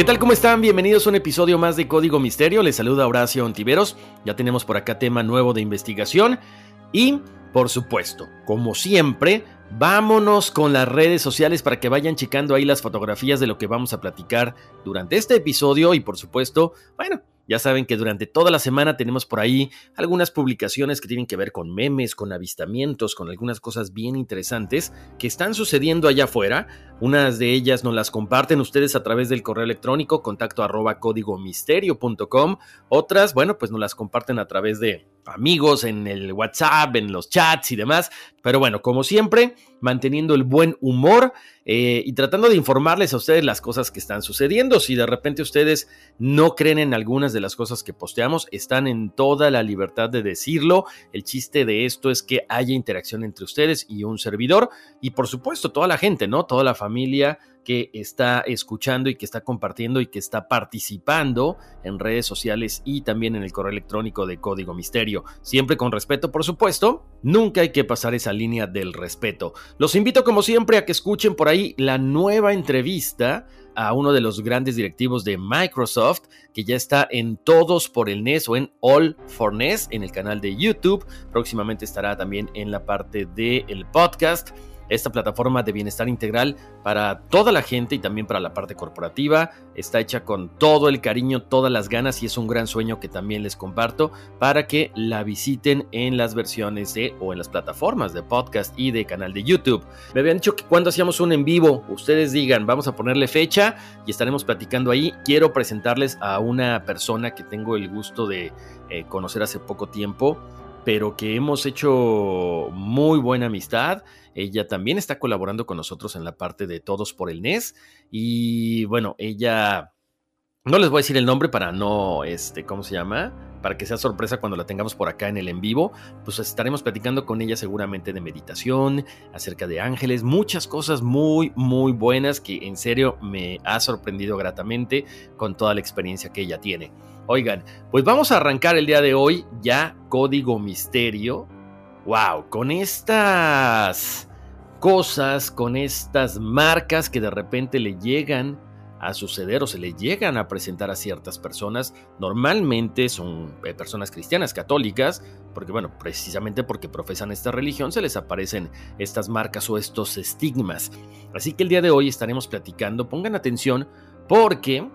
¿Qué tal? ¿Cómo están? Bienvenidos a un episodio más de Código Misterio. Les saluda Horacio Ontiveros. Ya tenemos por acá tema nuevo de investigación. Y, por supuesto, como siempre, vámonos con las redes sociales para que vayan checando ahí las fotografías de lo que vamos a platicar durante este episodio. Y, por supuesto, bueno, ya saben que durante toda la semana tenemos por ahí algunas publicaciones que tienen que ver con memes, con avistamientos, con algunas cosas bien interesantes que están sucediendo allá afuera. Unas de ellas nos las comparten ustedes a través del correo electrónico contacto arroba códigomisterio.com. Otras, bueno, pues nos las comparten a través de amigos en el WhatsApp, en los chats y demás. Pero bueno, como siempre, manteniendo el buen humor eh, y tratando de informarles a ustedes las cosas que están sucediendo. Si de repente ustedes no creen en algunas de las cosas que posteamos, están en toda la libertad de decirlo. El chiste de esto es que haya interacción entre ustedes y un servidor y por supuesto toda la gente, ¿no? Toda la familia que está escuchando y que está compartiendo y que está participando en redes sociales y también en el correo electrónico de Código Misterio. Siempre con respeto, por supuesto. Nunca hay que pasar esa línea del respeto. Los invito como siempre a que escuchen por ahí la nueva entrevista a uno de los grandes directivos de Microsoft, que ya está en Todos por el NES o en All for NES en el canal de YouTube. Próximamente estará también en la parte del podcast esta plataforma de bienestar integral para toda la gente y también para la parte corporativa. Está hecha con todo el cariño, todas las ganas y es un gran sueño que también les comparto para que la visiten en las versiones de o en las plataformas de podcast y de canal de YouTube. Me habían dicho que cuando hacíamos un en vivo, ustedes digan, vamos a ponerle fecha y estaremos platicando ahí. Quiero presentarles a una persona que tengo el gusto de eh, conocer hace poco tiempo pero que hemos hecho muy buena amistad. Ella también está colaborando con nosotros en la parte de Todos por el NES. Y bueno, ella... No les voy a decir el nombre para no, este, ¿cómo se llama? Para que sea sorpresa cuando la tengamos por acá en el en vivo. Pues estaremos platicando con ella seguramente de meditación, acerca de ángeles, muchas cosas muy, muy buenas que en serio me ha sorprendido gratamente con toda la experiencia que ella tiene. Oigan, pues vamos a arrancar el día de hoy ya Código Misterio. ¡Wow! Con estas cosas, con estas marcas que de repente le llegan a suceder o se le llegan a presentar a ciertas personas, normalmente son eh, personas cristianas, católicas, porque bueno, precisamente porque profesan esta religión se les aparecen estas marcas o estos estigmas. Así que el día de hoy estaremos platicando, pongan atención, porque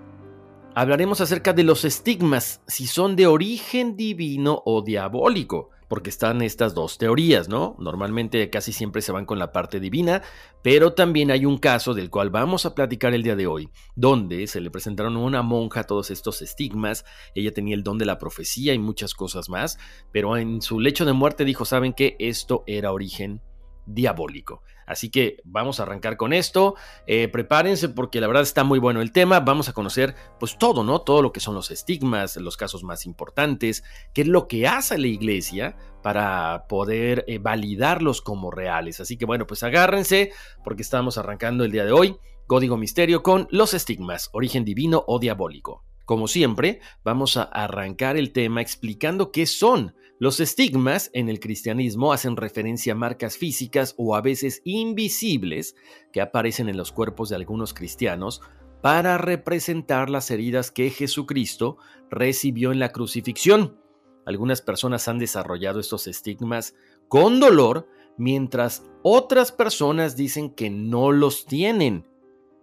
hablaremos acerca de los estigmas, si son de origen divino o diabólico, porque están estas dos teorías, ¿no? Normalmente casi siempre se van con la parte divina, pero también hay un caso del cual vamos a platicar el día de hoy, donde se le presentaron a una monja todos estos estigmas, ella tenía el don de la profecía y muchas cosas más, pero en su lecho de muerte dijo, ¿saben qué? Esto era origen diabólico. Así que vamos a arrancar con esto. Eh, prepárense porque la verdad está muy bueno el tema. Vamos a conocer pues todo, ¿no? Todo lo que son los estigmas, los casos más importantes, qué es lo que hace la iglesia para poder eh, validarlos como reales. Así que bueno, pues agárrense porque estamos arrancando el día de hoy. Código Misterio con los estigmas, origen divino o diabólico. Como siempre, vamos a arrancar el tema explicando qué son. Los estigmas en el cristianismo hacen referencia a marcas físicas o a veces invisibles que aparecen en los cuerpos de algunos cristianos para representar las heridas que Jesucristo recibió en la crucifixión. Algunas personas han desarrollado estos estigmas con dolor, mientras otras personas dicen que no los tienen.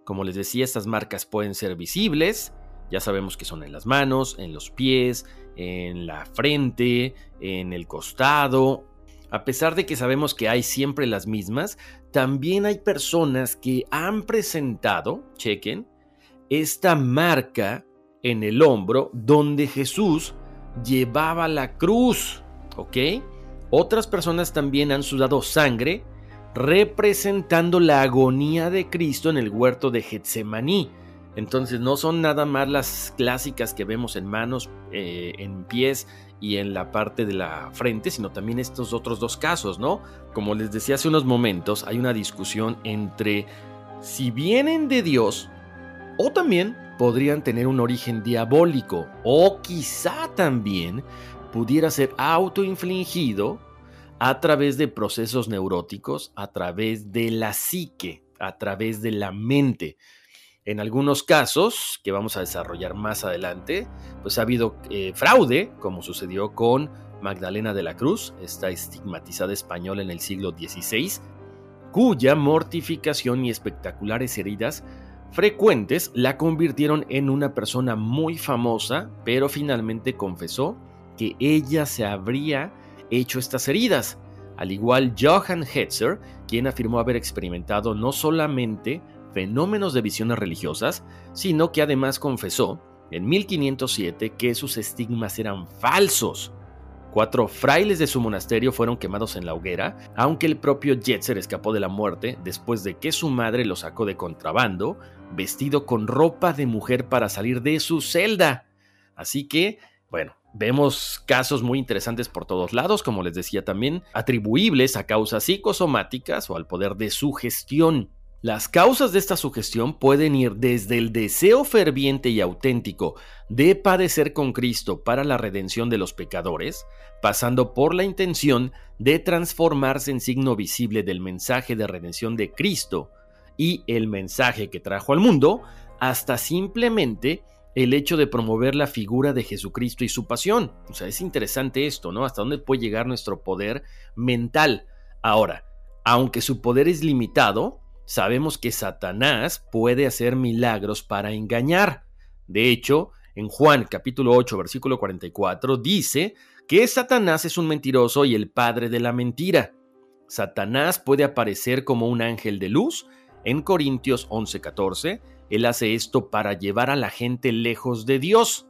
Como les decía, estas marcas pueden ser visibles, ya sabemos que son en las manos, en los pies, en la frente, en el costado. A pesar de que sabemos que hay siempre las mismas, también hay personas que han presentado, chequen, esta marca en el hombro donde Jesús llevaba la cruz, ¿ok? Otras personas también han sudado sangre representando la agonía de Cristo en el huerto de Getsemaní. Entonces no son nada más las clásicas que vemos en manos, eh, en pies y en la parte de la frente, sino también estos otros dos casos, ¿no? Como les decía hace unos momentos, hay una discusión entre si vienen de Dios o también podrían tener un origen diabólico o quizá también pudiera ser autoinfligido a través de procesos neuróticos, a través de la psique, a través de la mente. En algunos casos, que vamos a desarrollar más adelante, pues ha habido eh, fraude, como sucedió con Magdalena de la Cruz, esta estigmatizada española en el siglo XVI, cuya mortificación y espectaculares heridas frecuentes la convirtieron en una persona muy famosa, pero finalmente confesó que ella se habría hecho estas heridas, al igual Johann Hetzer, quien afirmó haber experimentado no solamente fenómenos de visiones religiosas, sino que además confesó en 1507 que sus estigmas eran falsos. Cuatro frailes de su monasterio fueron quemados en la hoguera, aunque el propio Jetzer escapó de la muerte después de que su madre lo sacó de contrabando, vestido con ropa de mujer para salir de su celda. Así que, bueno, Vemos casos muy interesantes por todos lados, como les decía también, atribuibles a causas psicosomáticas o al poder de sugestión. Las causas de esta sugestión pueden ir desde el deseo ferviente y auténtico de padecer con Cristo para la redención de los pecadores, pasando por la intención de transformarse en signo visible del mensaje de redención de Cristo y el mensaje que trajo al mundo, hasta simplemente el hecho de promover la figura de Jesucristo y su pasión. O sea, es interesante esto, ¿no? Hasta dónde puede llegar nuestro poder mental. Ahora, aunque su poder es limitado, sabemos que Satanás puede hacer milagros para engañar. De hecho, en Juan capítulo 8, versículo 44, dice que Satanás es un mentiroso y el padre de la mentira. Satanás puede aparecer como un ángel de luz. En Corintios 14, él hace esto para llevar a la gente lejos de Dios.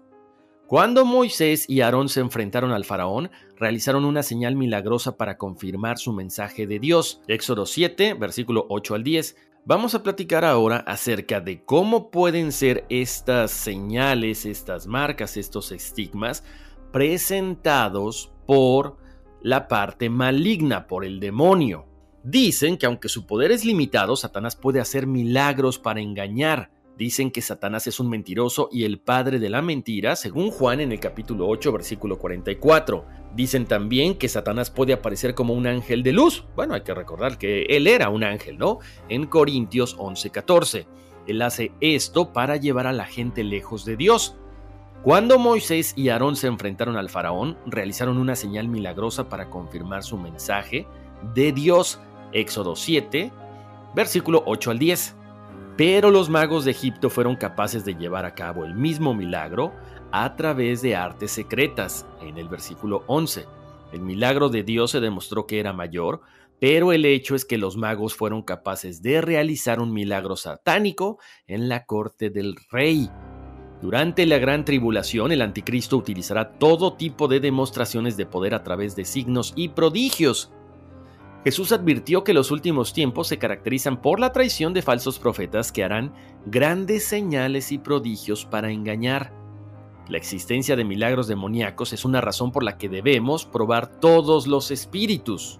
Cuando Moisés y Aarón se enfrentaron al faraón, realizaron una señal milagrosa para confirmar su mensaje de Dios. Éxodo 7, versículo 8 al 10. Vamos a platicar ahora acerca de cómo pueden ser estas señales, estas marcas, estos estigmas presentados por la parte maligna, por el demonio. Dicen que aunque su poder es limitado, Satanás puede hacer milagros para engañar. Dicen que Satanás es un mentiroso y el padre de la mentira, según Juan en el capítulo 8, versículo 44. Dicen también que Satanás puede aparecer como un ángel de luz. Bueno, hay que recordar que él era un ángel, ¿no? En Corintios 11, 14. Él hace esto para llevar a la gente lejos de Dios. Cuando Moisés y Aarón se enfrentaron al faraón, realizaron una señal milagrosa para confirmar su mensaje de Dios. Éxodo 7, versículo 8 al 10. Pero los magos de Egipto fueron capaces de llevar a cabo el mismo milagro a través de artes secretas, en el versículo 11. El milagro de Dios se demostró que era mayor, pero el hecho es que los magos fueron capaces de realizar un milagro satánico en la corte del rey. Durante la gran tribulación, el anticristo utilizará todo tipo de demostraciones de poder a través de signos y prodigios. Jesús advirtió que los últimos tiempos se caracterizan por la traición de falsos profetas que harán grandes señales y prodigios para engañar. La existencia de milagros demoníacos es una razón por la que debemos probar todos los espíritus.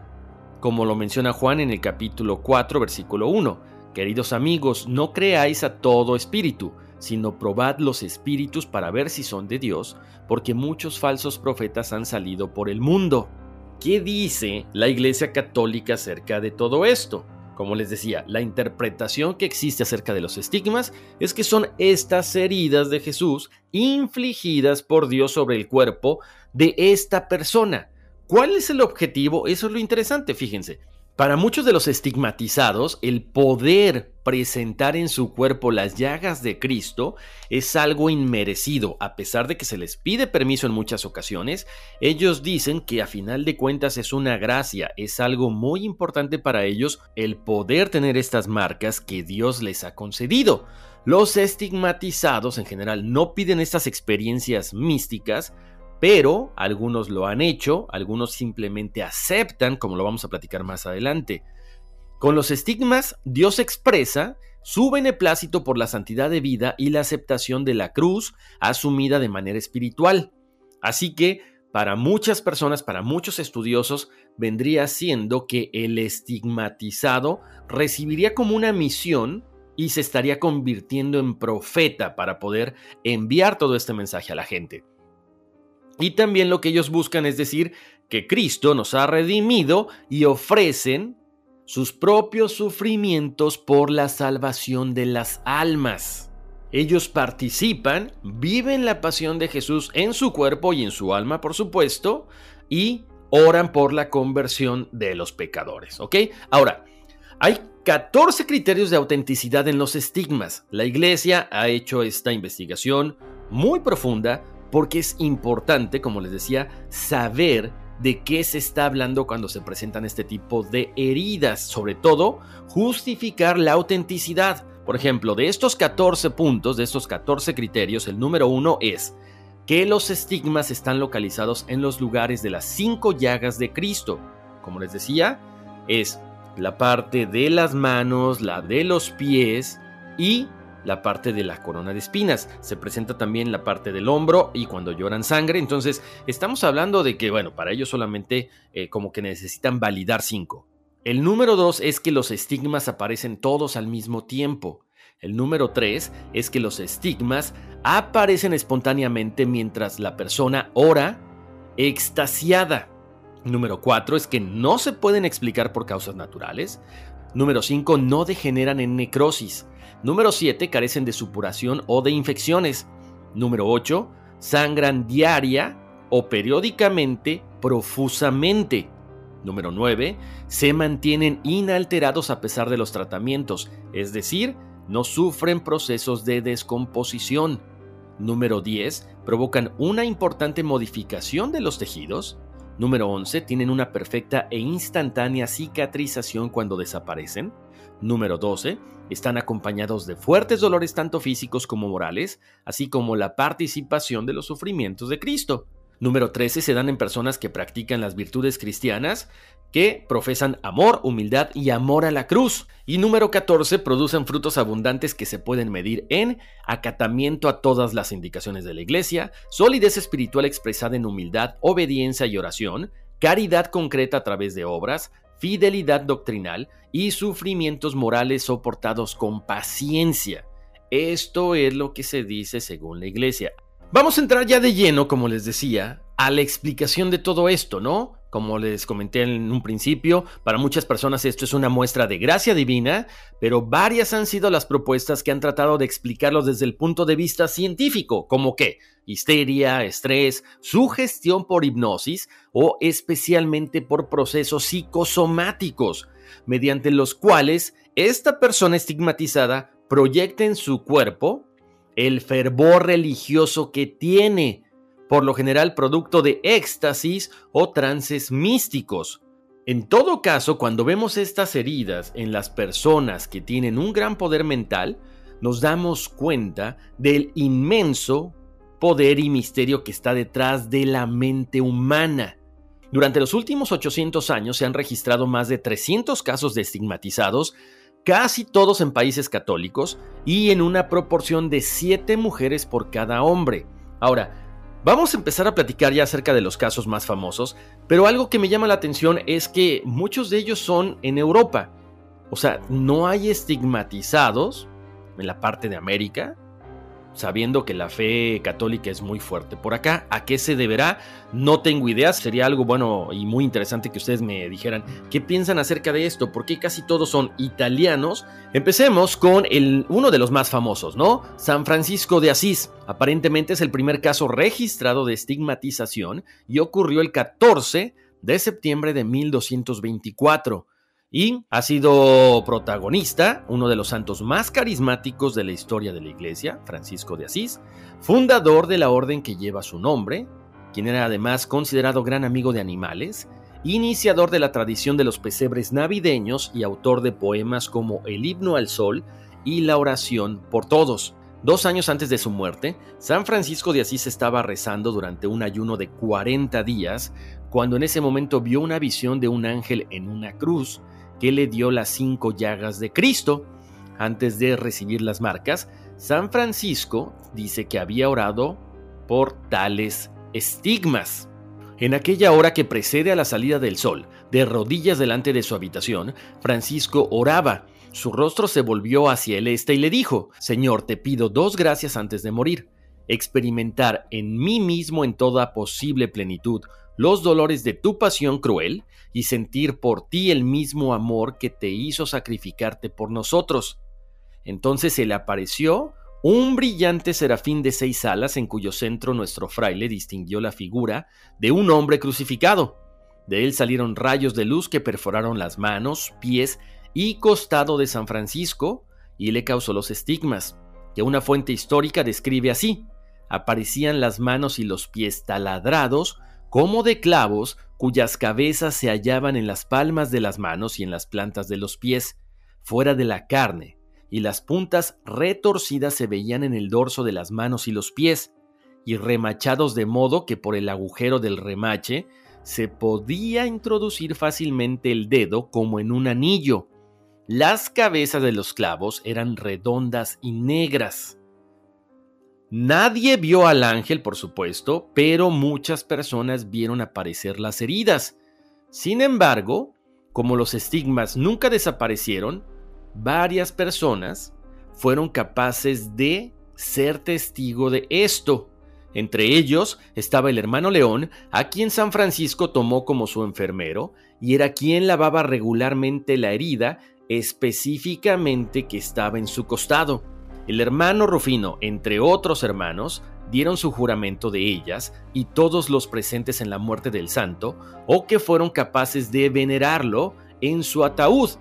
Como lo menciona Juan en el capítulo 4, versículo 1. Queridos amigos, no creáis a todo espíritu, sino probad los espíritus para ver si son de Dios, porque muchos falsos profetas han salido por el mundo. ¿Qué dice la Iglesia Católica acerca de todo esto? Como les decía, la interpretación que existe acerca de los estigmas es que son estas heridas de Jesús infligidas por Dios sobre el cuerpo de esta persona. ¿Cuál es el objetivo? Eso es lo interesante, fíjense. Para muchos de los estigmatizados, el poder presentar en su cuerpo las llagas de Cristo es algo inmerecido, a pesar de que se les pide permiso en muchas ocasiones, ellos dicen que a final de cuentas es una gracia, es algo muy importante para ellos el poder tener estas marcas que Dios les ha concedido. Los estigmatizados en general no piden estas experiencias místicas, pero algunos lo han hecho, algunos simplemente aceptan, como lo vamos a platicar más adelante. Con los estigmas, Dios expresa su beneplácito por la santidad de vida y la aceptación de la cruz asumida de manera espiritual. Así que, para muchas personas, para muchos estudiosos, vendría siendo que el estigmatizado recibiría como una misión y se estaría convirtiendo en profeta para poder enviar todo este mensaje a la gente. Y también lo que ellos buscan es decir que Cristo nos ha redimido y ofrecen sus propios sufrimientos por la salvación de las almas. Ellos participan, viven la pasión de Jesús en su cuerpo y en su alma, por supuesto, y oran por la conversión de los pecadores. ¿Ok? Ahora, hay 14 criterios de autenticidad en los estigmas. La iglesia ha hecho esta investigación muy profunda porque es importante, como les decía, saber de qué se está hablando cuando se presentan este tipo de heridas, sobre todo justificar la autenticidad. Por ejemplo, de estos 14 puntos, de estos 14 criterios, el número uno es que los estigmas están localizados en los lugares de las cinco llagas de Cristo. Como les decía, es la parte de las manos, la de los pies y la parte de la corona de espinas, se presenta también la parte del hombro y cuando lloran sangre, entonces estamos hablando de que, bueno, para ellos solamente eh, como que necesitan validar cinco. El número dos es que los estigmas aparecen todos al mismo tiempo. El número tres es que los estigmas aparecen espontáneamente mientras la persona ora extasiada. Número cuatro es que no se pueden explicar por causas naturales. Número cinco no degeneran en necrosis. Número 7. Carecen de supuración o de infecciones. Número 8. Sangran diaria o periódicamente profusamente. Número 9. Se mantienen inalterados a pesar de los tratamientos, es decir, no sufren procesos de descomposición. Número 10. Provocan una importante modificación de los tejidos. Número 11. Tienen una perfecta e instantánea cicatrización cuando desaparecen. Número 12. Están acompañados de fuertes dolores tanto físicos como morales, así como la participación de los sufrimientos de Cristo. Número 13. Se dan en personas que practican las virtudes cristianas, que profesan amor, humildad y amor a la cruz. Y número 14. Producen frutos abundantes que se pueden medir en acatamiento a todas las indicaciones de la Iglesia, solidez espiritual expresada en humildad, obediencia y oración, caridad concreta a través de obras, fidelidad doctrinal y sufrimientos morales soportados con paciencia. Esto es lo que se dice según la iglesia. Vamos a entrar ya de lleno, como les decía, a la explicación de todo esto, ¿no? Como les comenté en un principio, para muchas personas esto es una muestra de gracia divina, pero varias han sido las propuestas que han tratado de explicarlo desde el punto de vista científico, como que histeria, estrés, sugestión por hipnosis o especialmente por procesos psicosomáticos, mediante los cuales esta persona estigmatizada proyecta en su cuerpo el fervor religioso que tiene por lo general producto de éxtasis o trances místicos. En todo caso, cuando vemos estas heridas en las personas que tienen un gran poder mental, nos damos cuenta del inmenso poder y misterio que está detrás de la mente humana. Durante los últimos 800 años se han registrado más de 300 casos de estigmatizados, casi todos en países católicos y en una proporción de 7 mujeres por cada hombre. Ahora, Vamos a empezar a platicar ya acerca de los casos más famosos, pero algo que me llama la atención es que muchos de ellos son en Europa. O sea, no hay estigmatizados en la parte de América, sabiendo que la fe católica es muy fuerte por acá. ¿A qué se deberá? No tengo idea. Sería algo bueno y muy interesante que ustedes me dijeran qué piensan acerca de esto, porque casi todos son italianos. Empecemos con el, uno de los más famosos, ¿no? San Francisco de Asís. Aparentemente es el primer caso registrado de estigmatización y ocurrió el 14 de septiembre de 1224 y ha sido protagonista, uno de los santos más carismáticos de la historia de la Iglesia, Francisco de Asís, fundador de la orden que lleva su nombre, quien era además considerado gran amigo de animales, iniciador de la tradición de los pesebres navideños y autor de poemas como El himno al sol y La oración por todos. Dos años antes de su muerte, San Francisco de Asís estaba rezando durante un ayuno de 40 días, cuando en ese momento vio una visión de un ángel en una cruz, que le dio las cinco llagas de Cristo. Antes de recibir las marcas, San Francisco dice que había orado por tales estigmas. En aquella hora que precede a la salida del sol, de rodillas delante de su habitación, Francisco oraba. Su rostro se volvió hacia el este y le dijo, Señor, te pido dos gracias antes de morir, experimentar en mí mismo en toda posible plenitud los dolores de tu pasión cruel y sentir por ti el mismo amor que te hizo sacrificarte por nosotros. Entonces se le apareció un brillante serafín de seis alas en cuyo centro nuestro fraile distinguió la figura de un hombre crucificado. De él salieron rayos de luz que perforaron las manos, pies y costado de San Francisco y le causó los estigmas, que una fuente histórica describe así. Aparecían las manos y los pies taladrados como de clavos cuyas cabezas se hallaban en las palmas de las manos y en las plantas de los pies, fuera de la carne, y las puntas retorcidas se veían en el dorso de las manos y los pies, y remachados de modo que por el agujero del remache se podía introducir fácilmente el dedo como en un anillo. Las cabezas de los clavos eran redondas y negras. Nadie vio al ángel, por supuesto, pero muchas personas vieron aparecer las heridas. Sin embargo, como los estigmas nunca desaparecieron, varias personas fueron capaces de ser testigo de esto. Entre ellos estaba el hermano León, a quien San Francisco tomó como su enfermero, y era quien lavaba regularmente la herida específicamente que estaba en su costado. El hermano Rufino, entre otros hermanos, dieron su juramento de ellas y todos los presentes en la muerte del santo, o que fueron capaces de venerarlo en su ataúd,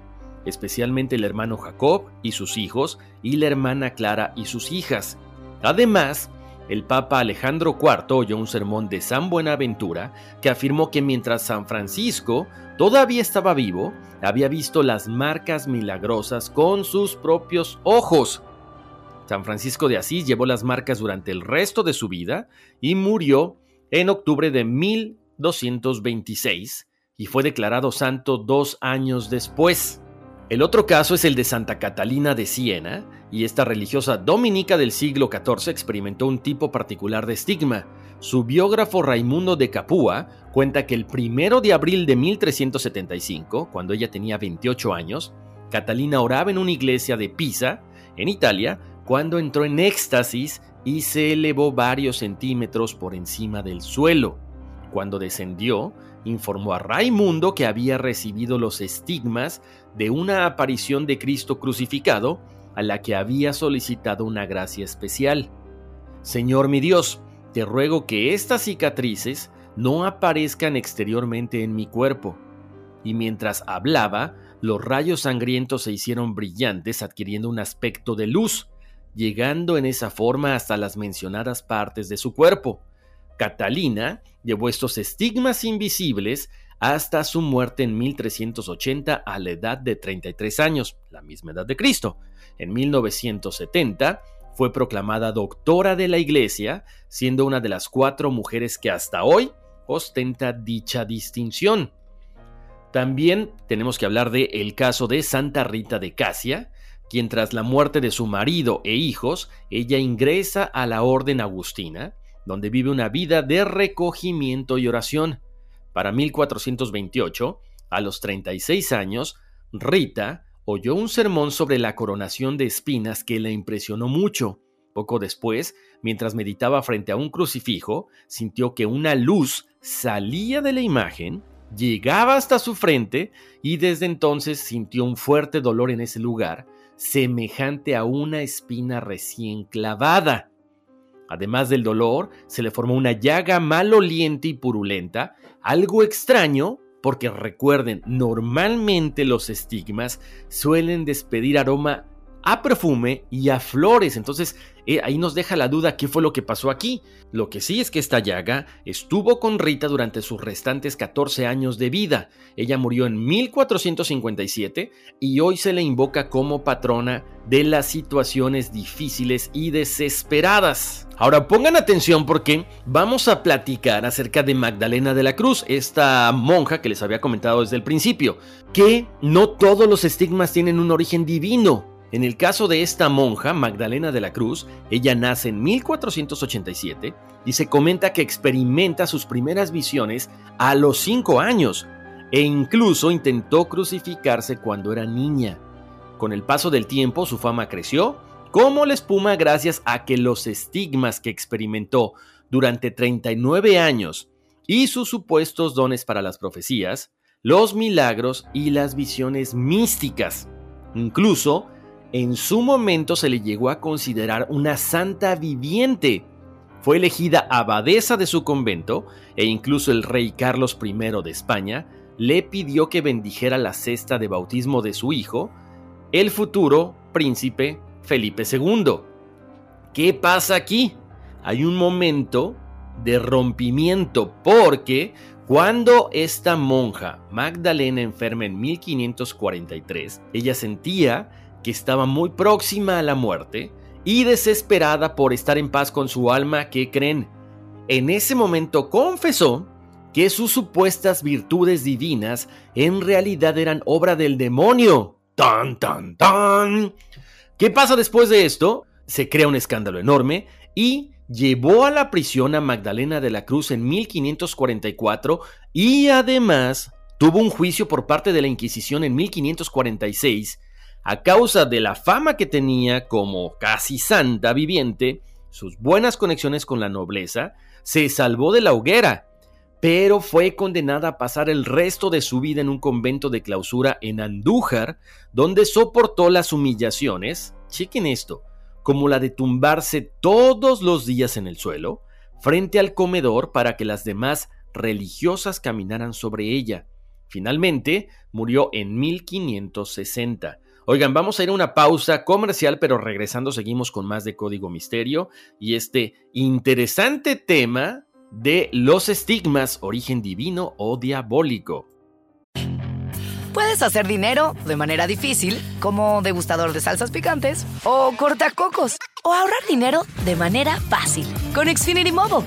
especialmente el hermano Jacob y sus hijos, y la hermana Clara y sus hijas. Además, el Papa Alejandro IV oyó un sermón de San Buenaventura que afirmó que mientras San Francisco todavía estaba vivo, había visto las marcas milagrosas con sus propios ojos. San Francisco de Asís llevó las marcas durante el resto de su vida y murió en octubre de 1226 y fue declarado santo dos años después. El otro caso es el de Santa Catalina de Siena, y esta religiosa dominica del siglo XIV experimentó un tipo particular de estigma. Su biógrafo Raimundo de Capua cuenta que el primero de abril de 1375, cuando ella tenía 28 años, Catalina oraba en una iglesia de Pisa, en Italia, cuando entró en éxtasis y se elevó varios centímetros por encima del suelo. Cuando descendió, informó a Raimundo que había recibido los estigmas de una aparición de Cristo crucificado a la que había solicitado una gracia especial. Señor mi Dios, te ruego que estas cicatrices no aparezcan exteriormente en mi cuerpo. Y mientras hablaba, los rayos sangrientos se hicieron brillantes adquiriendo un aspecto de luz, llegando en esa forma hasta las mencionadas partes de su cuerpo. Catalina llevó estos estigmas invisibles hasta su muerte en 1380 a la edad de 33 años, la misma edad de Cristo. En 1970 fue proclamada doctora de la Iglesia, siendo una de las cuatro mujeres que hasta hoy ostenta dicha distinción. También tenemos que hablar del el caso de Santa Rita de Casia, quien tras la muerte de su marido e hijos, ella ingresa a la orden agustina, donde vive una vida de recogimiento y oración. Para 1428, a los 36 años, Rita oyó un sermón sobre la coronación de espinas que le impresionó mucho. Poco después, mientras meditaba frente a un crucifijo, sintió que una luz salía de la imagen, llegaba hasta su frente y desde entonces sintió un fuerte dolor en ese lugar, semejante a una espina recién clavada. Además del dolor, se le formó una llaga maloliente y purulenta, algo extraño porque recuerden, normalmente los estigmas suelen despedir aroma a perfume y a flores. Entonces eh, ahí nos deja la duda qué fue lo que pasó aquí. Lo que sí es que esta llaga estuvo con Rita durante sus restantes 14 años de vida. Ella murió en 1457 y hoy se le invoca como patrona de las situaciones difíciles y desesperadas. Ahora pongan atención porque vamos a platicar acerca de Magdalena de la Cruz, esta monja que les había comentado desde el principio, que no todos los estigmas tienen un origen divino. En el caso de esta monja, Magdalena de la Cruz, ella nace en 1487 y se comenta que experimenta sus primeras visiones a los 5 años e incluso intentó crucificarse cuando era niña. Con el paso del tiempo su fama creció como la espuma gracias a que los estigmas que experimentó durante 39 años y sus supuestos dones para las profecías, los milagros y las visiones místicas. Incluso en su momento se le llegó a considerar una santa viviente. Fue elegida abadesa de su convento e incluso el rey Carlos I de España le pidió que bendijera la cesta de bautismo de su hijo, el futuro príncipe Felipe II. ¿Qué pasa aquí? Hay un momento de rompimiento porque cuando esta monja Magdalena enferma en 1543, ella sentía que estaba muy próxima a la muerte y desesperada por estar en paz con su alma, que creen? En ese momento confesó que sus supuestas virtudes divinas en realidad eran obra del demonio. ¡Tan, tan, tan! ¿Qué pasa después de esto? Se crea un escándalo enorme y llevó a la prisión a Magdalena de la Cruz en 1544 y además tuvo un juicio por parte de la Inquisición en 1546 a causa de la fama que tenía como casi santa viviente, sus buenas conexiones con la nobleza, se salvó de la hoguera, pero fue condenada a pasar el resto de su vida en un convento de clausura en Andújar, donde soportó las humillaciones, chequen esto, como la de tumbarse todos los días en el suelo, frente al comedor para que las demás religiosas caminaran sobre ella. Finalmente, murió en 1560. Oigan, vamos a ir a una pausa comercial, pero regresando seguimos con más de Código Misterio y este interesante tema de los estigmas, origen divino o diabólico. Puedes hacer dinero de manera difícil, como degustador de salsas picantes, o cortacocos, o ahorrar dinero de manera fácil con Xfinity Mobile.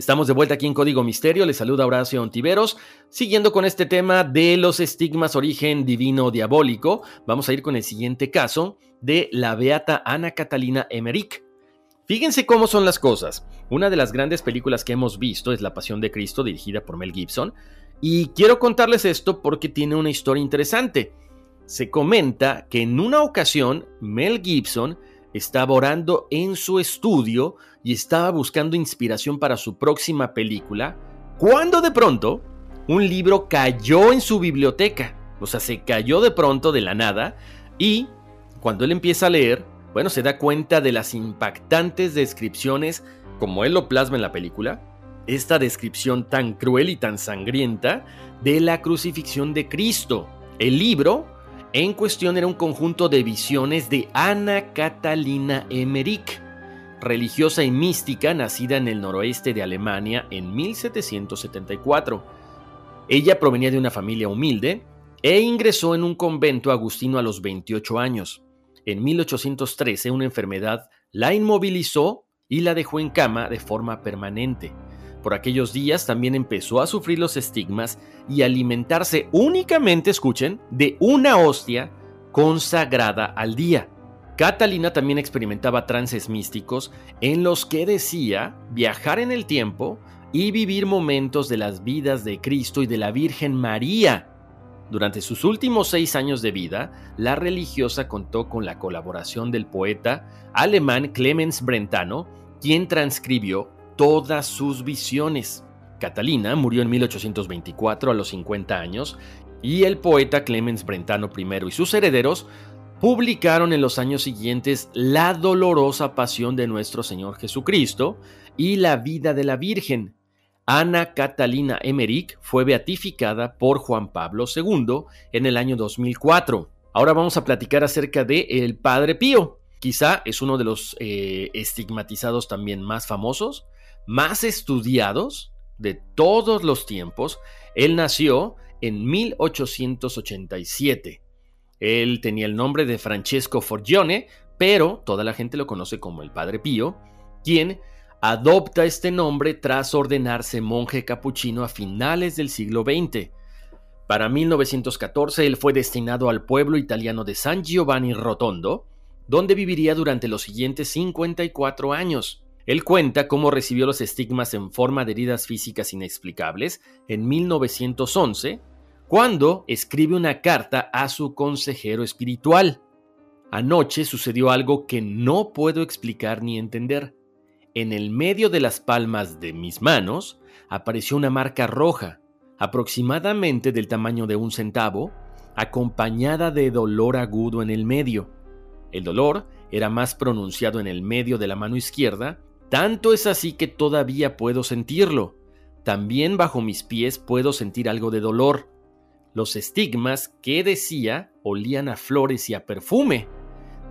Estamos de vuelta aquí en Código Misterio, les saluda Horacio Ontiveros. Siguiendo con este tema de los estigmas origen divino diabólico, vamos a ir con el siguiente caso de la beata Ana Catalina Emmerich. Fíjense cómo son las cosas. Una de las grandes películas que hemos visto es La Pasión de Cristo, dirigida por Mel Gibson, y quiero contarles esto porque tiene una historia interesante. Se comenta que en una ocasión Mel Gibson estaba orando en su estudio y estaba buscando inspiración para su próxima película, cuando de pronto un libro cayó en su biblioteca. O sea, se cayó de pronto de la nada y cuando él empieza a leer, bueno, se da cuenta de las impactantes descripciones como él lo plasma en la película, esta descripción tan cruel y tan sangrienta de la crucifixión de Cristo. El libro En cuestión era un conjunto de visiones de Ana Catalina Emmerich, religiosa y mística nacida en el noroeste de Alemania en 1774. Ella provenía de una familia humilde e ingresó en un convento agustino a los 28 años. En 1813 una enfermedad la inmovilizó y la dejó en cama de forma permanente. Por aquellos días también empezó a sufrir los estigmas y alimentarse únicamente, escuchen, de una hostia consagrada al día. Catalina también experimentaba trances místicos en los que decía viajar en el tiempo y vivir momentos de las vidas de Cristo y de la Virgen María. Durante sus últimos seis años de vida, la religiosa contó con la colaboración del poeta alemán Clemens Brentano, quien transcribió todas sus visiones. Catalina murió en 1824 a los 50 años y el poeta Clemens Brentano I y sus herederos publicaron en los años siguientes La dolorosa pasión de nuestro Señor Jesucristo y La vida de la Virgen. Ana Catalina Emmerich fue beatificada por Juan Pablo II en el año 2004. Ahora vamos a platicar acerca de el Padre Pío. Quizá es uno de los eh, estigmatizados también más famosos, más estudiados de todos los tiempos. Él nació en 1887. Él tenía el nombre de Francesco Forgione, pero toda la gente lo conoce como el Padre Pío, quien adopta este nombre tras ordenarse monje capuchino a finales del siglo XX. Para 1914 él fue destinado al pueblo italiano de San Giovanni Rotondo, donde viviría durante los siguientes 54 años. Él cuenta cómo recibió los estigmas en forma de heridas físicas inexplicables en 1911, cuando escribe una carta a su consejero espiritual. Anoche sucedió algo que no puedo explicar ni entender. En el medio de las palmas de mis manos apareció una marca roja, aproximadamente del tamaño de un centavo, acompañada de dolor agudo en el medio. El dolor era más pronunciado en el medio de la mano izquierda tanto es así que todavía puedo sentirlo. También bajo mis pies puedo sentir algo de dolor. Los estigmas que decía olían a flores y a perfume.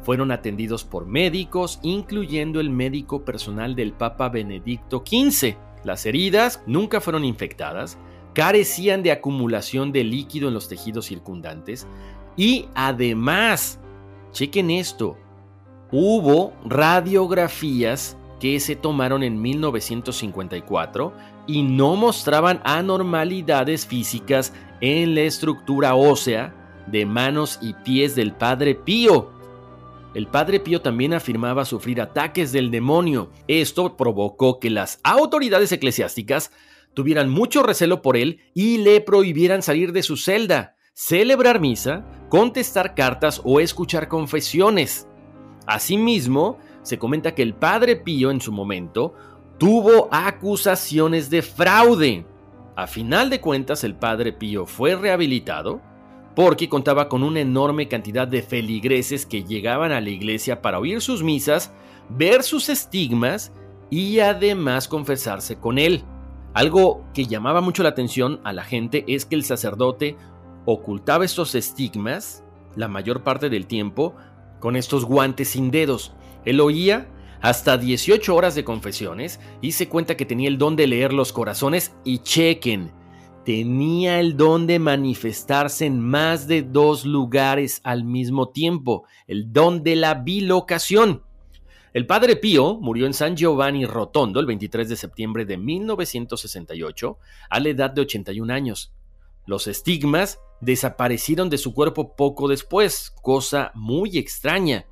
Fueron atendidos por médicos, incluyendo el médico personal del Papa Benedicto XV. Las heridas nunca fueron infectadas, carecían de acumulación de líquido en los tejidos circundantes y además, chequen esto, hubo radiografías que se tomaron en 1954 y no mostraban anormalidades físicas en la estructura ósea de manos y pies del Padre Pío. El Padre Pío también afirmaba sufrir ataques del demonio. Esto provocó que las autoridades eclesiásticas tuvieran mucho recelo por él y le prohibieran salir de su celda, celebrar misa, contestar cartas o escuchar confesiones. Asimismo, se comenta que el padre Pío en su momento tuvo acusaciones de fraude. A final de cuentas, el padre Pío fue rehabilitado porque contaba con una enorme cantidad de feligreses que llegaban a la iglesia para oír sus misas, ver sus estigmas y además confesarse con él. Algo que llamaba mucho la atención a la gente es que el sacerdote ocultaba estos estigmas la mayor parte del tiempo con estos guantes sin dedos, él oía hasta 18 horas de confesiones se cuenta que tenía el don de leer los corazones y chequen, tenía el don de manifestarse en más de dos lugares al mismo tiempo, el don de la bilocación. El padre Pío murió en San Giovanni Rotondo el 23 de septiembre de 1968 a la edad de 81 años. Los estigmas desaparecieron de su cuerpo poco después, cosa muy extraña.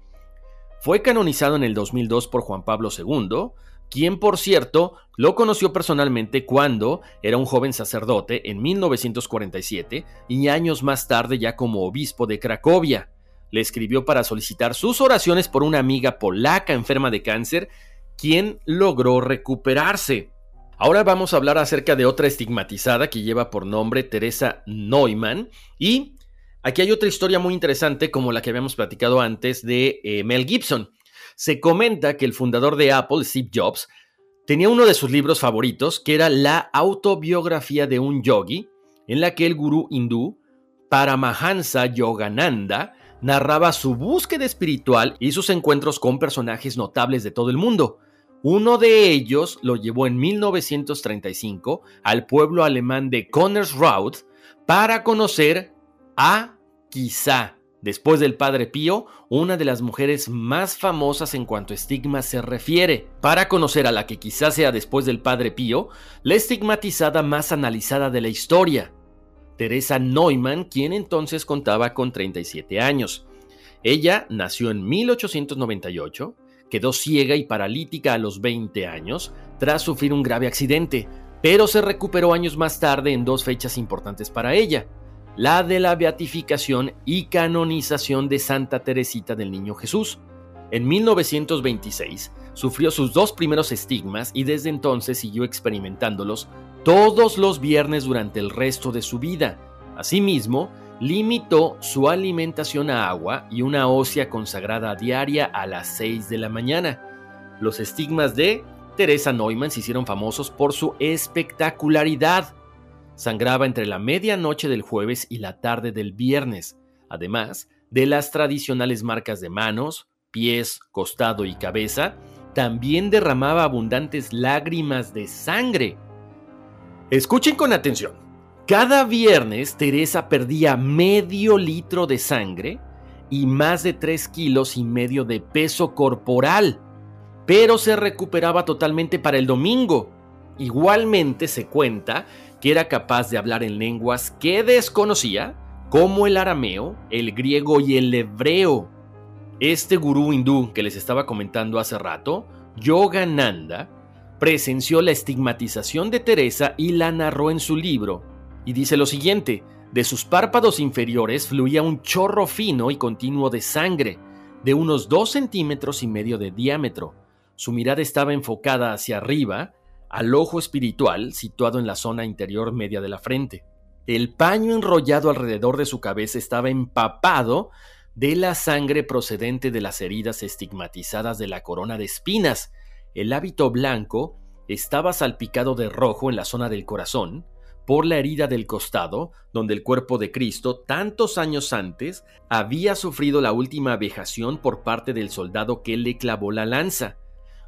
Fue canonizado en el 2002 por Juan Pablo II, quien por cierto lo conoció personalmente cuando era un joven sacerdote en 1947 y años más tarde ya como obispo de Cracovia. Le escribió para solicitar sus oraciones por una amiga polaca enferma de cáncer, quien logró recuperarse. Ahora vamos a hablar acerca de otra estigmatizada que lleva por nombre Teresa Neumann y Aquí hay otra historia muy interesante como la que habíamos platicado antes de eh, Mel Gibson. Se comenta que el fundador de Apple, Steve Jobs, tenía uno de sus libros favoritos que era la autobiografía de un yogi, en la que el gurú hindú Paramahansa Yogananda narraba su búsqueda espiritual y sus encuentros con personajes notables de todo el mundo. Uno de ellos lo llevó en 1935 al pueblo alemán de Connersreuth para conocer a quizá Después del Padre Pío, una de las mujeres más famosas en cuanto a estigmas se refiere. Para conocer a la que quizás sea después del Padre Pío, la estigmatizada más analizada de la historia, Teresa Neumann, quien entonces contaba con 37 años. Ella nació en 1898, quedó ciega y paralítica a los 20 años tras sufrir un grave accidente, pero se recuperó años más tarde en dos fechas importantes para ella la de la beatificación y canonización de Santa Teresita del Niño Jesús. En 1926 sufrió sus dos primeros estigmas y desde entonces siguió experimentándolos todos los viernes durante el resto de su vida. Asimismo, limitó su alimentación a agua y una ósea consagrada diaria a las 6 de la mañana. Los estigmas de Teresa Neumann se hicieron famosos por su espectacularidad, sangraba entre la medianoche del jueves y la tarde del viernes, además de las tradicionales marcas de manos, pies, costado y cabeza, también derramaba abundantes lágrimas de sangre. Escuchen con atención. Cada viernes Teresa perdía medio litro de sangre y más de 3 kilos y medio de peso corporal, pero se recuperaba totalmente para el domingo. Igualmente se cuenta que era capaz de hablar en lenguas que desconocía, como el arameo, el griego y el hebreo. Este gurú hindú que les estaba comentando hace rato, Yogananda, presenció la estigmatización de Teresa y la narró en su libro. Y dice lo siguiente, de sus párpados inferiores fluía un chorro fino y continuo de sangre, de unos dos centímetros y medio de diámetro. Su mirada estaba enfocada hacia arriba, al ojo espiritual situado en la zona interior media de la frente. El paño enrollado alrededor de su cabeza estaba empapado de la sangre procedente de las heridas estigmatizadas de la corona de espinas. El hábito blanco estaba salpicado de rojo en la zona del corazón, por la herida del costado, donde el cuerpo de Cristo, tantos años antes, había sufrido la última vejación por parte del soldado que le clavó la lanza.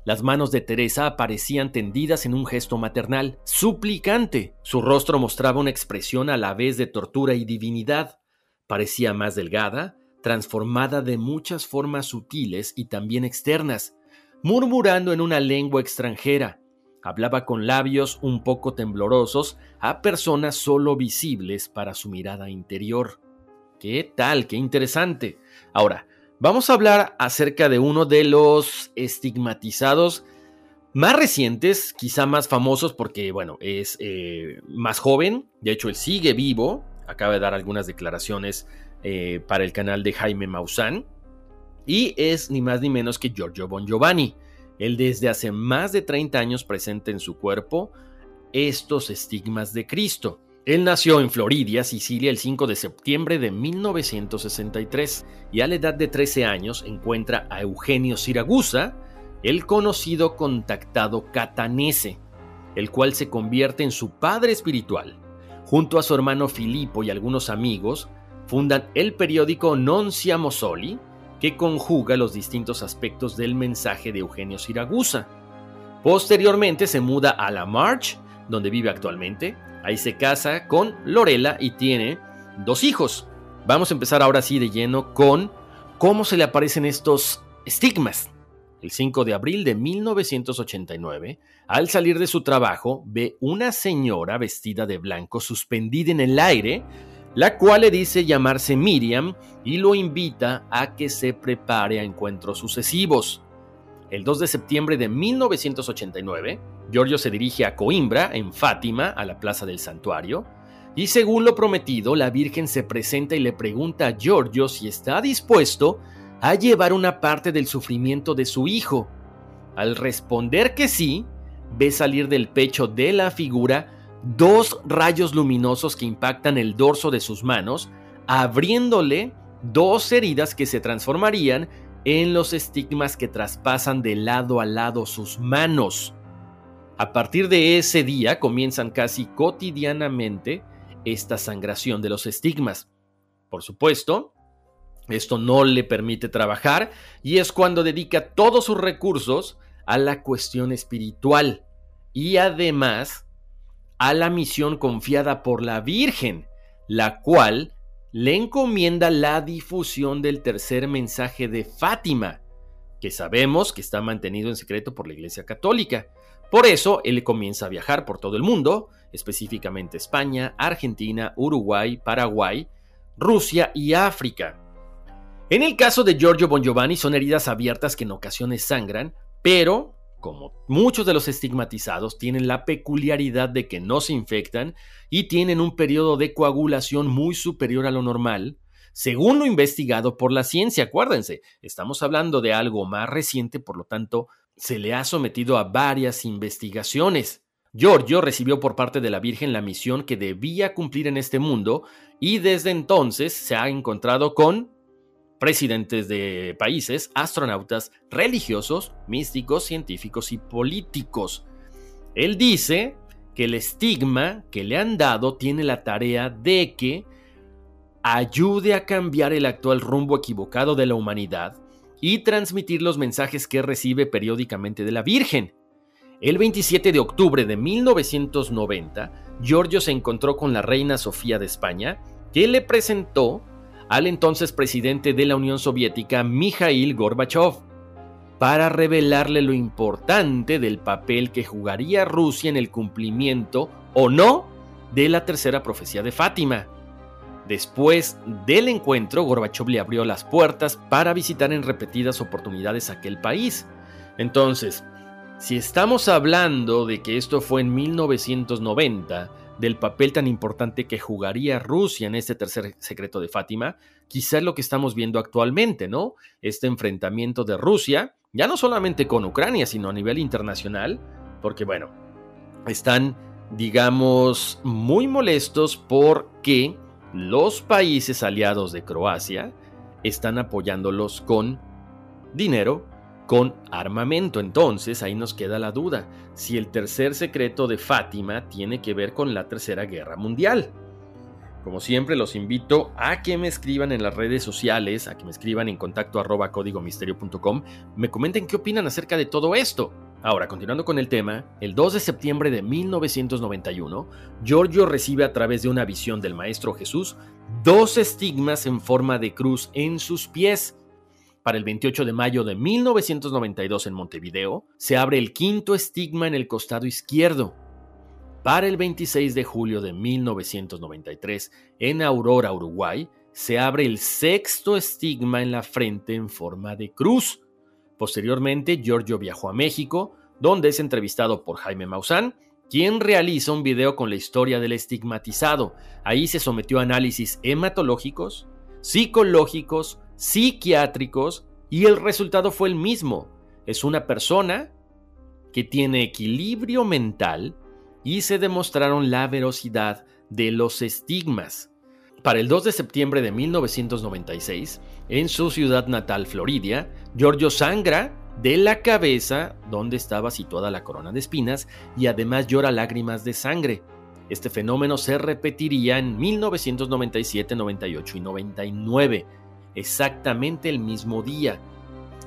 Las manos de Teresa aparecían tendidas en un gesto maternal, suplicante. Su rostro mostraba una expresión a la vez de tortura y divinidad. Parecía más delgada, transformada de muchas formas sutiles y también externas, murmurando en una lengua extranjera. Hablaba con labios un poco temblorosos a personas solo visibles para su mirada interior. ¿Qué tal? ¡Qué interesante! Ahora, Vamos a hablar acerca de uno de los estigmatizados más recientes, quizá más famosos porque, bueno, es eh, más joven, de hecho él sigue vivo, acaba de dar algunas declaraciones eh, para el canal de Jaime Maussan, y es ni más ni menos que Giorgio Bon Giovanni. Él desde hace más de 30 años presenta en su cuerpo estos estigmas de Cristo. Él nació en Floridia, Sicilia, el 5 de septiembre de 1963 y a la edad de 13 años encuentra a Eugenio Siragusa, el conocido contactado catanese, el cual se convierte en su padre espiritual. Junto a su hermano Filippo y algunos amigos, fundan el periódico Non Siamo que conjuga los distintos aspectos del mensaje de Eugenio Siragusa. Posteriormente se muda a La March, donde vive actualmente, Ahí se casa con Lorela y tiene dos hijos. Vamos a empezar ahora sí de lleno con cómo se le aparecen estos estigmas. El 5 de abril de 1989, al salir de su trabajo, ve una señora vestida de blanco suspendida en el aire, la cual le dice llamarse Miriam y lo invita a que se prepare a encuentros sucesivos. El 2 de septiembre de 1989, Giorgio se dirige a Coimbra, en Fátima, a la plaza del santuario, y según lo prometido, la Virgen se presenta y le pregunta a Giorgio si está dispuesto a llevar una parte del sufrimiento de su hijo. Al responder que sí, ve salir del pecho de la figura dos rayos luminosos que impactan el dorso de sus manos, abriéndole dos heridas que se transformarían en los estigmas que traspasan de lado a lado sus manos. A partir de ese día comienzan casi cotidianamente esta sangración de los estigmas. por supuesto, esto no le permite trabajar y es cuando dedica todos sus recursos a la cuestión espiritual y además a la misión confiada por la Virgen, la cual le encomienda la difusión del tercer mensaje de Fátima, que sabemos que está mantenido en secreto por la Iglesia Católica. Por eso, él comienza a viajar por todo el mundo, específicamente España, Argentina, Uruguay, Paraguay, Rusia y África. En el caso de Giorgio Bongiovanni son heridas abiertas que en ocasiones sangran, pero, como muchos de los estigmatizados, tienen la peculiaridad de que no se infectan y tienen un periodo de coagulación muy superior a lo normal, según lo investigado por la ciencia. Acuérdense, estamos hablando de algo más reciente, por lo tanto, se le ha sometido a varias investigaciones. Giorgio recibió por parte de la Virgen la misión que debía cumplir en este mundo y desde entonces se ha encontrado con presidentes de países, astronautas, religiosos, místicos, científicos y políticos. Él dice que el estigma que le han dado tiene la tarea de que ayude a cambiar el actual rumbo equivocado de la humanidad y transmitir los mensajes que recibe periódicamente de la Virgen. El 27 de octubre de 1990, Giorgio se encontró con la reina Sofía de España, que le presentó al entonces presidente de la Unión Soviética, Mikhail Gorbachev, para revelarle lo importante del papel que jugaría Rusia en el cumplimiento o no de la tercera profecía de Fátima. Después del encuentro, Gorbachev le abrió las puertas para visitar en repetidas oportunidades aquel país. Entonces, si estamos hablando de que esto fue en 1990, del papel tan importante que jugaría Rusia en este tercer secreto de Fátima, quizás lo que estamos viendo actualmente, ¿no? Este enfrentamiento de Rusia, ya no solamente con Ucrania, sino a nivel internacional, porque bueno, están, digamos, muy molestos porque los países aliados de Croacia están apoyándolos con dinero, con armamento. Entonces ahí nos queda la duda, si el tercer secreto de Fátima tiene que ver con la Tercera Guerra Mundial. Como siempre, los invito a que me escriban en las redes sociales, a que me escriban en contacto arroba códigomisterio.com, me comenten qué opinan acerca de todo esto. Ahora, continuando con el tema, el 2 de septiembre de 1991, Giorgio recibe a través de una visión del Maestro Jesús dos estigmas en forma de cruz en sus pies, para el 28 de mayo de 1992 en Montevideo, se abre el quinto estigma en el costado izquierdo. Para el 26 de julio de 1993 en Aurora, Uruguay, se abre el sexto estigma en la frente en forma de cruz. Posteriormente, Giorgio viajó a México, donde es entrevistado por Jaime Maussan, quien realiza un video con la historia del estigmatizado. Ahí se sometió a análisis hematológicos, psicológicos, psiquiátricos y el resultado fue el mismo. Es una persona que tiene equilibrio mental y se demostraron la veracidad de los estigmas. Para el 2 de septiembre de 1996, en su ciudad natal, Florida, Giorgio sangra de la cabeza donde estaba situada la corona de espinas y además llora lágrimas de sangre. Este fenómeno se repetiría en 1997, 98 y 99 exactamente el mismo día.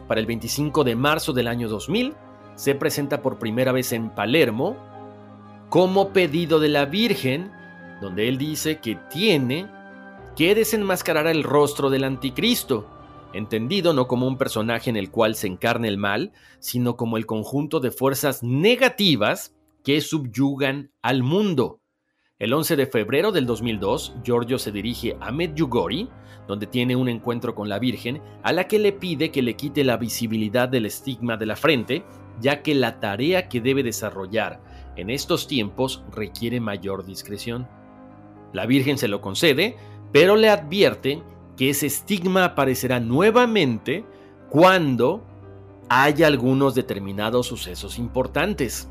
Para el 25 de marzo del año 2000, se presenta por primera vez en Palermo como pedido de la Virgen, donde él dice que tiene que desenmascarar el rostro del anticristo, entendido no como un personaje en el cual se encarne el mal, sino como el conjunto de fuerzas negativas que subyugan al mundo. El 11 de febrero del 2002, Giorgio se dirige a Medjugorje, donde tiene un encuentro con la Virgen, a la que le pide que le quite la visibilidad del estigma de la frente, ya que la tarea que debe desarrollar en estos tiempos requiere mayor discreción. La Virgen se lo concede, pero le advierte que ese estigma aparecerá nuevamente cuando haya algunos determinados sucesos importantes.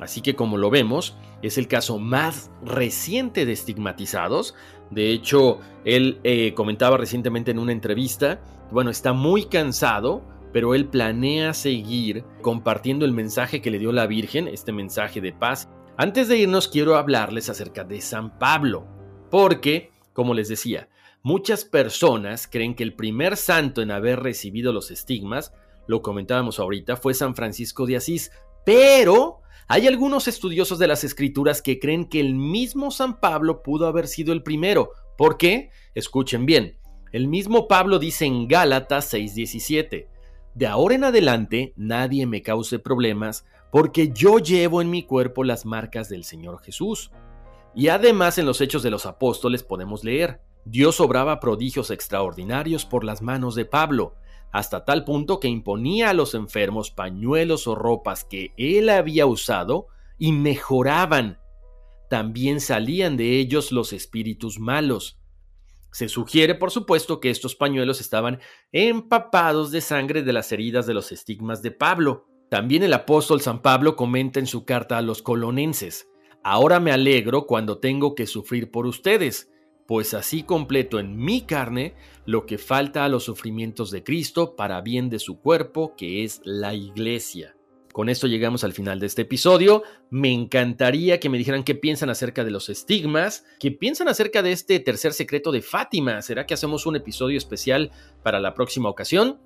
Así que como lo vemos, es el caso más reciente de estigmatizados. De hecho, él eh, comentaba recientemente en una entrevista, bueno, está muy cansado, pero él planea seguir compartiendo el mensaje que le dio la Virgen, este mensaje de paz. Antes de irnos, quiero hablarles acerca de San Pablo, porque, como les decía, Muchas personas creen que el primer santo en haber recibido los estigmas, lo comentábamos ahorita, fue San Francisco de Asís, pero hay algunos estudiosos de las escrituras que creen que el mismo San Pablo pudo haber sido el primero. ¿Por qué? Escuchen bien. El mismo Pablo dice en Gálatas 6:17, de ahora en adelante nadie me cause problemas porque yo llevo en mi cuerpo las marcas del Señor Jesús. Y además en los Hechos de los Apóstoles podemos leer, Dios obraba prodigios extraordinarios por las manos de Pablo, hasta tal punto que imponía a los enfermos pañuelos o ropas que él había usado y mejoraban. También salían de ellos los espíritus malos. Se sugiere, por supuesto, que estos pañuelos estaban empapados de sangre de las heridas de los estigmas de Pablo. También el apóstol San Pablo comenta en su carta a los colonenses, Ahora me alegro cuando tengo que sufrir por ustedes, pues así completo en mi carne lo que falta a los sufrimientos de Cristo para bien de su cuerpo, que es la iglesia. Con esto llegamos al final de este episodio. Me encantaría que me dijeran qué piensan acerca de los estigmas, qué piensan acerca de este tercer secreto de Fátima. ¿Será que hacemos un episodio especial para la próxima ocasión?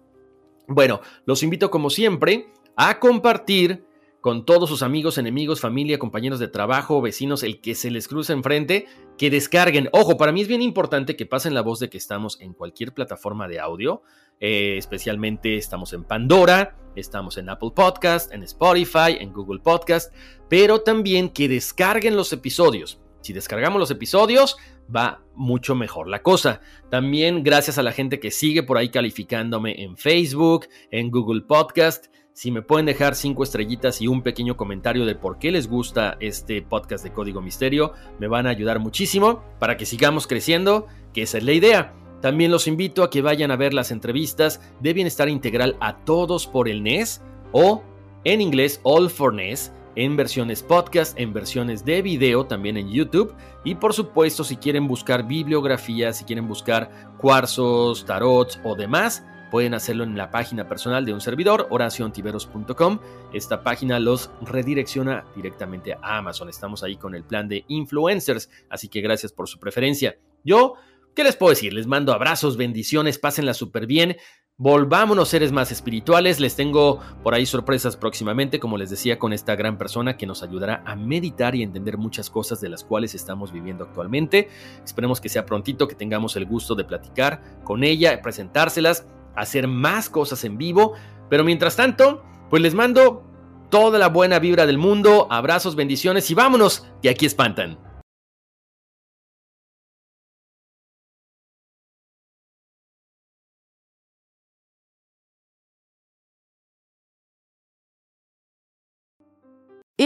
Bueno, los invito como siempre a compartir con todos sus amigos, enemigos, familia, compañeros de trabajo, vecinos, el que se les cruce enfrente, que descarguen. Ojo, para mí es bien importante que pasen la voz de que estamos en cualquier plataforma de audio. Eh, especialmente estamos en Pandora, estamos en Apple Podcast, en Spotify, en Google Podcast, pero también que descarguen los episodios. Si descargamos los episodios, va mucho mejor la cosa. También gracias a la gente que sigue por ahí calificándome en Facebook, en Google Podcast. Si me pueden dejar cinco estrellitas y un pequeño comentario de por qué les gusta este podcast de Código Misterio, me van a ayudar muchísimo para que sigamos creciendo, que esa es la idea. También los invito a que vayan a ver las entrevistas de Bienestar Integral a todos por el NES o en inglés All for NES en versiones podcast, en versiones de video también en YouTube y por supuesto si quieren buscar bibliografía, si quieren buscar cuarzos, tarots o demás, Pueden hacerlo en la página personal de un servidor, oraciontiveros.com. Esta página los redirecciona directamente a Amazon. Estamos ahí con el plan de influencers, así que gracias por su preferencia. Yo, ¿qué les puedo decir? Les mando abrazos, bendiciones, pásenla súper bien. Volvámonos seres más espirituales. Les tengo por ahí sorpresas próximamente, como les decía, con esta gran persona que nos ayudará a meditar y entender muchas cosas de las cuales estamos viviendo actualmente. Esperemos que sea prontito, que tengamos el gusto de platicar con ella, presentárselas hacer más cosas en vivo. Pero mientras tanto, pues les mando toda la buena vibra del mundo, abrazos, bendiciones y vámonos, que aquí espantan.